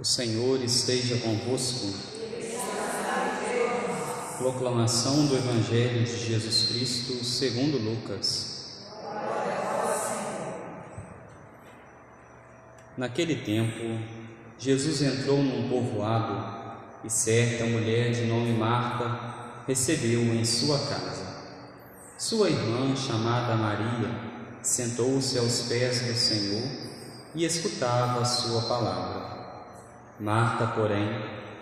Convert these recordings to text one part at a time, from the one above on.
O Senhor esteja convosco. Proclamação do Evangelho de Jesus Cristo segundo Lucas. Naquele tempo, Jesus entrou num povoado e certa mulher de nome Marta recebeu-o em sua casa. Sua irmã, chamada Maria, sentou-se aos pés do Senhor e escutava a sua palavra. Marta, porém,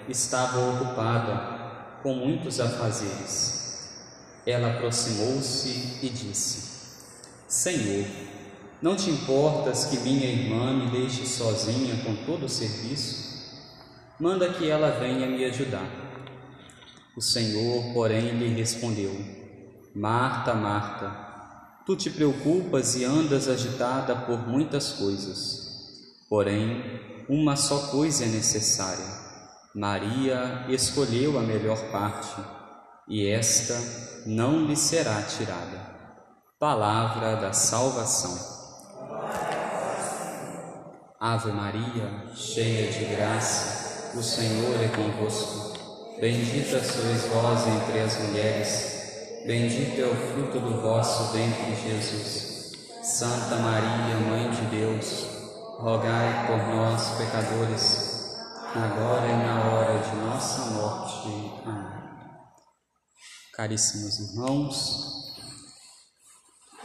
estava ocupada com muitos afazeres. Ela aproximou-se e disse: Senhor, não te importas que minha irmã me deixe sozinha com todo o serviço? Manda que ela venha me ajudar. O Senhor, porém, lhe respondeu: Marta, Marta, tu te preocupas e andas agitada por muitas coisas. Porém, uma só coisa é necessária. Maria escolheu a melhor parte, e esta não lhe será tirada. Palavra da salvação. Ave Maria, cheia de graça, o Senhor é convosco. Bendita sois vós entre as mulheres, bendito é o fruto do vosso ventre, Jesus. Santa Maria, Mãe de Deus, rogai por nós, pecadores, agora e na hora de nossa morte. Amém. Caríssimos irmãos,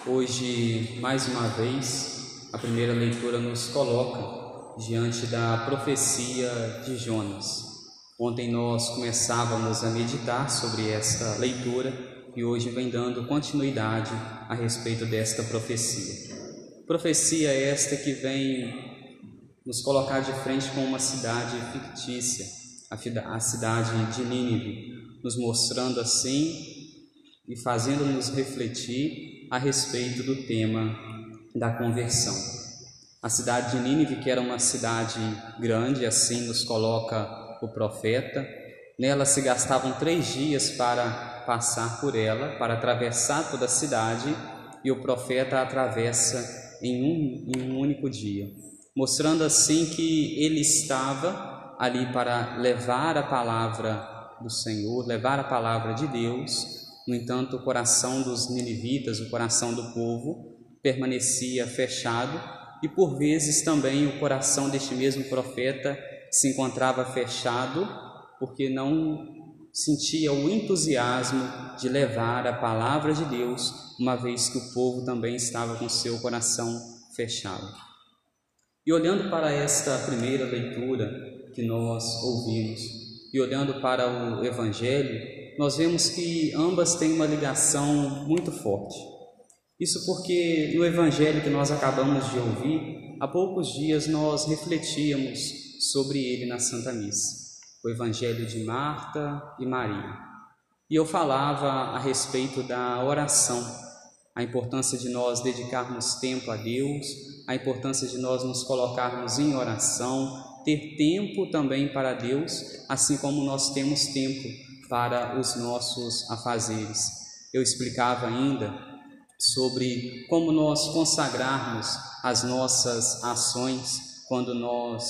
hoje, mais uma vez, a primeira leitura nos coloca diante da profecia de Jonas. Ontem nós começávamos a meditar sobre esta leitura e hoje vem dando continuidade a respeito desta profecia. Profecia esta que vem nos colocar de frente com uma cidade fictícia, a cidade de Nínive, nos mostrando assim e fazendo-nos refletir a respeito do tema da conversão. A cidade de Nínive, que era uma cidade grande, assim nos coloca o profeta, nela se gastavam três dias para passar por ela, para atravessar toda a cidade, e o profeta atravessa em um, em um único dia, mostrando assim que ele estava ali para levar a palavra do Senhor, levar a palavra de Deus. No entanto, o coração dos ninivitas, o coração do povo, permanecia fechado e por vezes também o coração deste mesmo profeta se encontrava fechado porque não sentia o entusiasmo de levar a palavra de Deus, uma vez que o povo também estava com seu coração fechado. E olhando para esta primeira leitura que nós ouvimos, e olhando para o Evangelho, nós vemos que ambas têm uma ligação muito forte. Isso porque no Evangelho que nós acabamos de ouvir, há poucos dias nós refletíamos sobre ele na Santa Missa o Evangelho de Marta e Maria. E eu falava a respeito da oração, a importância de nós dedicarmos tempo a Deus, a importância de nós nos colocarmos em oração, ter tempo também para Deus, assim como nós temos tempo para os nossos afazeres. Eu explicava ainda sobre como nós consagrarmos as nossas ações quando nós,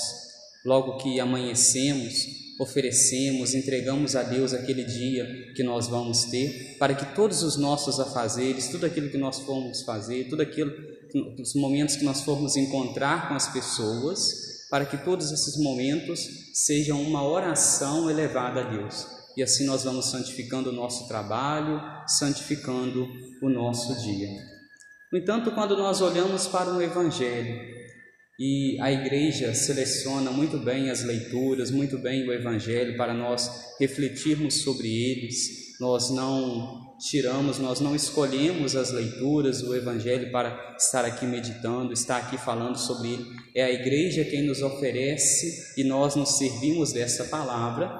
logo que amanhecemos, oferecemos, entregamos a Deus aquele dia que nós vamos ter, para que todos os nossos afazeres, tudo aquilo que nós formos fazer, tudo aquilo, os momentos que nós formos encontrar com as pessoas, para que todos esses momentos sejam uma oração elevada a Deus. E assim nós vamos santificando o nosso trabalho, santificando o nosso dia. No entanto, quando nós olhamos para o Evangelho, e a igreja seleciona muito bem as leituras, muito bem o evangelho para nós refletirmos sobre eles. Nós não tiramos, nós não escolhemos as leituras, o evangelho para estar aqui meditando, estar aqui falando sobre ele. É a igreja quem nos oferece e nós nos servimos dessa palavra.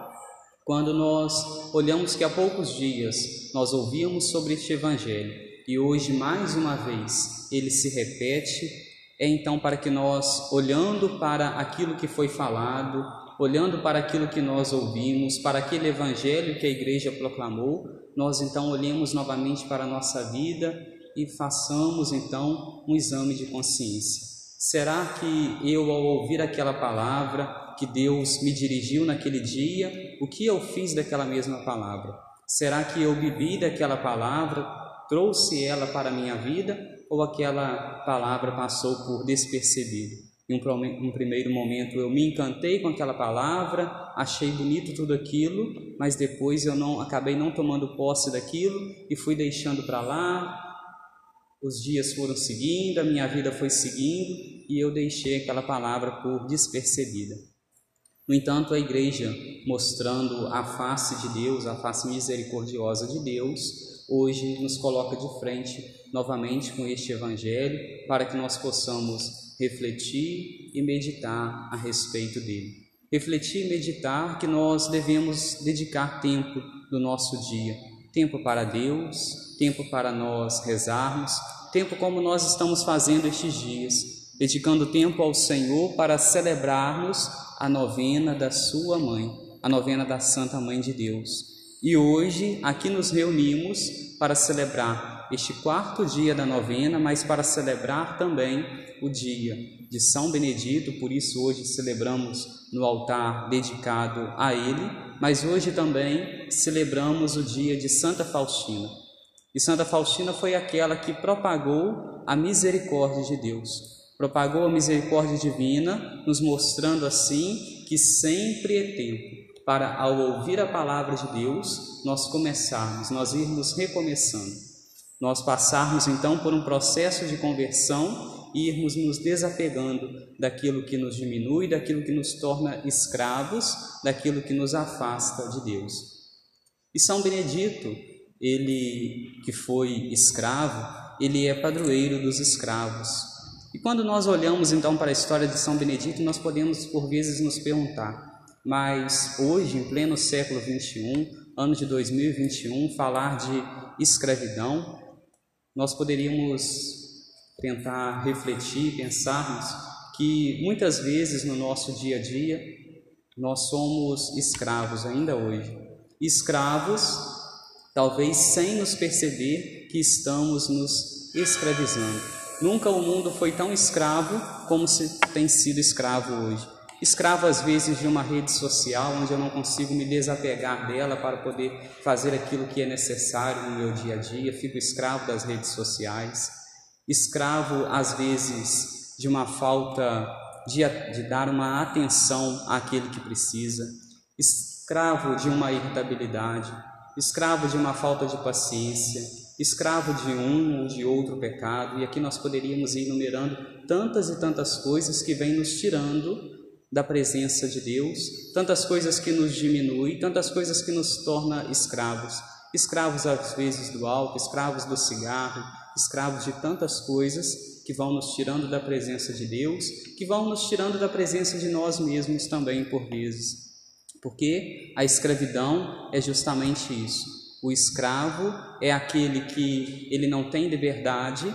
Quando nós olhamos que há poucos dias nós ouvíamos sobre este evangelho e hoje mais uma vez ele se repete é então para que nós, olhando para aquilo que foi falado, olhando para aquilo que nós ouvimos, para aquele evangelho que a igreja proclamou, nós então olhemos novamente para a nossa vida e façamos então um exame de consciência. Será que eu, ao ouvir aquela palavra que Deus me dirigiu naquele dia, o que eu fiz daquela mesma palavra? Será que eu bebi daquela palavra, trouxe ela para a minha vida, ou aquela palavra passou por despercebido? Em um, primeiro momento eu me encantei com aquela palavra, achei bonito tudo aquilo, mas depois eu não acabei não tomando posse daquilo e fui deixando para lá. Os dias foram seguindo, a minha vida foi seguindo e eu deixei aquela palavra por despercebida. No entanto, a igreja, mostrando a face de Deus, a face misericordiosa de Deus, hoje nos coloca de frente novamente com este evangelho para que nós possamos refletir e meditar a respeito dele. Refletir e meditar que nós devemos dedicar tempo do nosso dia, tempo para Deus, tempo para nós rezarmos, tempo como nós estamos fazendo estes dias, dedicando tempo ao Senhor para celebrarmos a novena da Sua Mãe, a novena da Santa Mãe de Deus. E hoje aqui nos reunimos para celebrar este quarto dia da novena, mas para celebrar também o dia de São Benedito, por isso hoje celebramos no altar dedicado a ele, mas hoje também celebramos o dia de Santa Faustina. E Santa Faustina foi aquela que propagou a misericórdia de Deus, propagou a misericórdia divina, nos mostrando assim que sempre é tempo para, ao ouvir a palavra de Deus, nós começarmos, nós irmos recomeçando. Nós passarmos então por um processo de conversão e irmos nos desapegando daquilo que nos diminui, daquilo que nos torna escravos, daquilo que nos afasta de Deus. E São Benedito, ele que foi escravo, ele é padroeiro dos escravos. E quando nós olhamos então para a história de São Benedito, nós podemos por vezes nos perguntar: mas hoje, em pleno século 21, ano de 2021, falar de escravidão nós poderíamos tentar refletir, pensarmos que muitas vezes no nosso dia a dia nós somos escravos ainda hoje. Escravos, talvez sem nos perceber que estamos nos escravizando. Nunca o mundo foi tão escravo como se tem sido escravo hoje escravo às vezes de uma rede social onde eu não consigo me desapegar dela para poder fazer aquilo que é necessário no meu dia a dia, fico escravo das redes sociais, escravo às vezes de uma falta de, de dar uma atenção àquele que precisa, escravo de uma irritabilidade, escravo de uma falta de paciência, escravo de um ou de outro pecado, e aqui nós poderíamos ir enumerando tantas e tantas coisas que vêm nos tirando da presença de Deus, tantas coisas que nos diminuem, tantas coisas que nos torna escravos. Escravos às vezes do álcool, escravos do cigarro, escravos de tantas coisas que vão nos tirando da presença de Deus, que vão nos tirando da presença de nós mesmos também por vezes. Porque a escravidão é justamente isso. O escravo é aquele que ele não tem liberdade,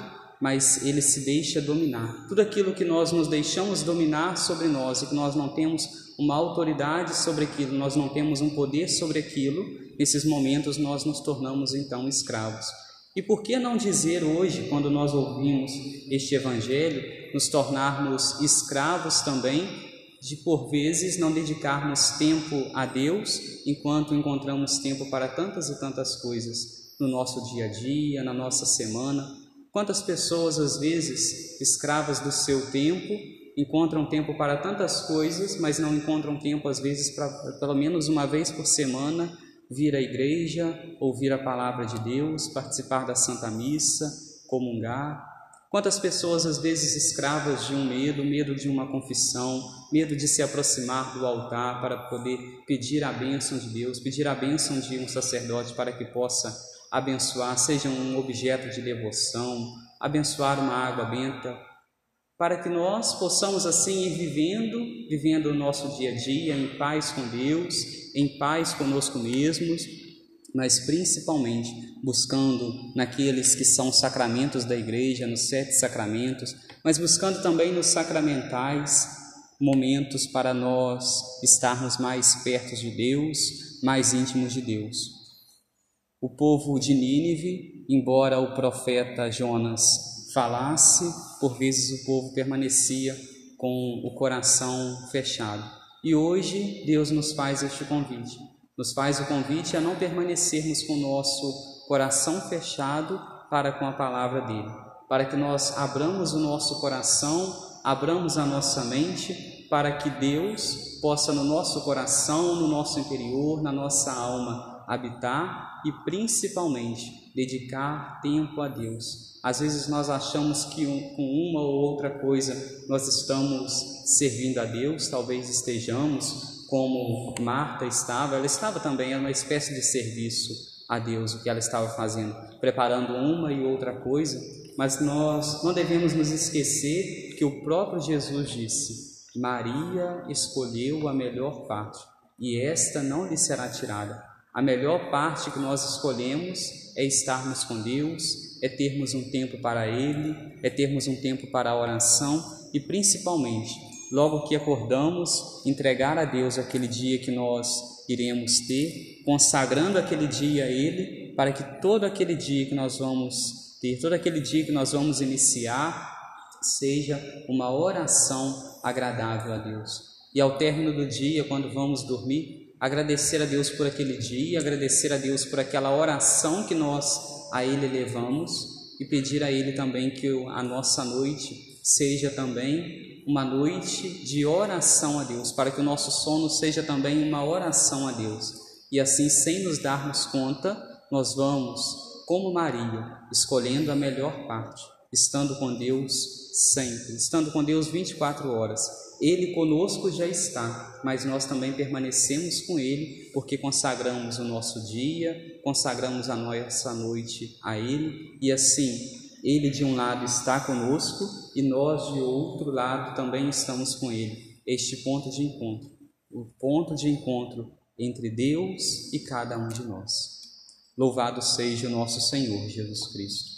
mas ele se deixa dominar. Tudo aquilo que nós nos deixamos dominar sobre nós e que nós não temos uma autoridade sobre aquilo, nós não temos um poder sobre aquilo, nesses momentos nós nos tornamos então escravos. E por que não dizer hoje, quando nós ouvimos este evangelho, nos tornarmos escravos também, de por vezes não dedicarmos tempo a Deus, enquanto encontramos tempo para tantas e tantas coisas no nosso dia a dia, na nossa semana, Quantas pessoas, às vezes, escravas do seu tempo, encontram tempo para tantas coisas, mas não encontram tempo, às vezes, para pelo menos uma vez por semana vir à igreja, ouvir a palavra de Deus, participar da Santa Missa, comungar. Quantas pessoas, às vezes, escravas de um medo, medo de uma confissão, medo de se aproximar do altar para poder pedir a bênção de Deus, pedir a bênção de um sacerdote para que possa abençoar, seja um objeto de devoção, abençoar uma água benta, para que nós possamos assim ir vivendo, vivendo o nosso dia a dia em paz com Deus, em paz conosco mesmos, mas principalmente buscando naqueles que são sacramentos da igreja, nos sete sacramentos, mas buscando também nos sacramentais momentos para nós estarmos mais perto de Deus, mais íntimos de Deus. O povo de Nínive, embora o profeta Jonas falasse, por vezes o povo permanecia com o coração fechado. E hoje Deus nos faz este convite. Nos faz o convite a não permanecermos com o nosso coração fechado para com a palavra dele, para que nós abramos o nosso coração, abramos a nossa mente, para que Deus possa no nosso coração, no nosso interior, na nossa alma habitar e principalmente dedicar tempo a Deus. Às vezes nós achamos que com uma ou outra coisa nós estamos servindo a Deus, talvez estejamos como Marta estava, ela estava também, era uma espécie de serviço a Deus, o que ela estava fazendo, preparando uma e outra coisa, mas nós não devemos nos esquecer que o próprio Jesus disse: Maria escolheu a melhor parte, e esta não lhe será tirada. A melhor parte que nós escolhemos é estarmos com Deus, é termos um tempo para Ele, é termos um tempo para a oração e principalmente, logo que acordamos, entregar a Deus aquele dia que nós iremos ter, consagrando aquele dia a Ele, para que todo aquele dia que nós vamos ter, todo aquele dia que nós vamos iniciar, seja uma oração agradável a Deus. E ao término do dia, quando vamos dormir, agradecer a Deus por aquele dia, agradecer a Deus por aquela oração que nós a Ele levamos e pedir a Ele também que a nossa noite seja também uma noite de oração a Deus, para que o nosso sono seja também uma oração a Deus. E assim, sem nos darmos conta, nós vamos, como Maria, escolhendo a melhor parte, estando com Deus sempre, estando com Deus 24 horas ele conosco já está, mas nós também permanecemos com Ele porque consagramos o nosso dia, consagramos a nossa noite a Ele e assim Ele de um lado está conosco e nós de outro lado também estamos com Ele. Este ponto de encontro, o ponto de encontro entre Deus e cada um de nós. Louvado seja o nosso Senhor Jesus Cristo.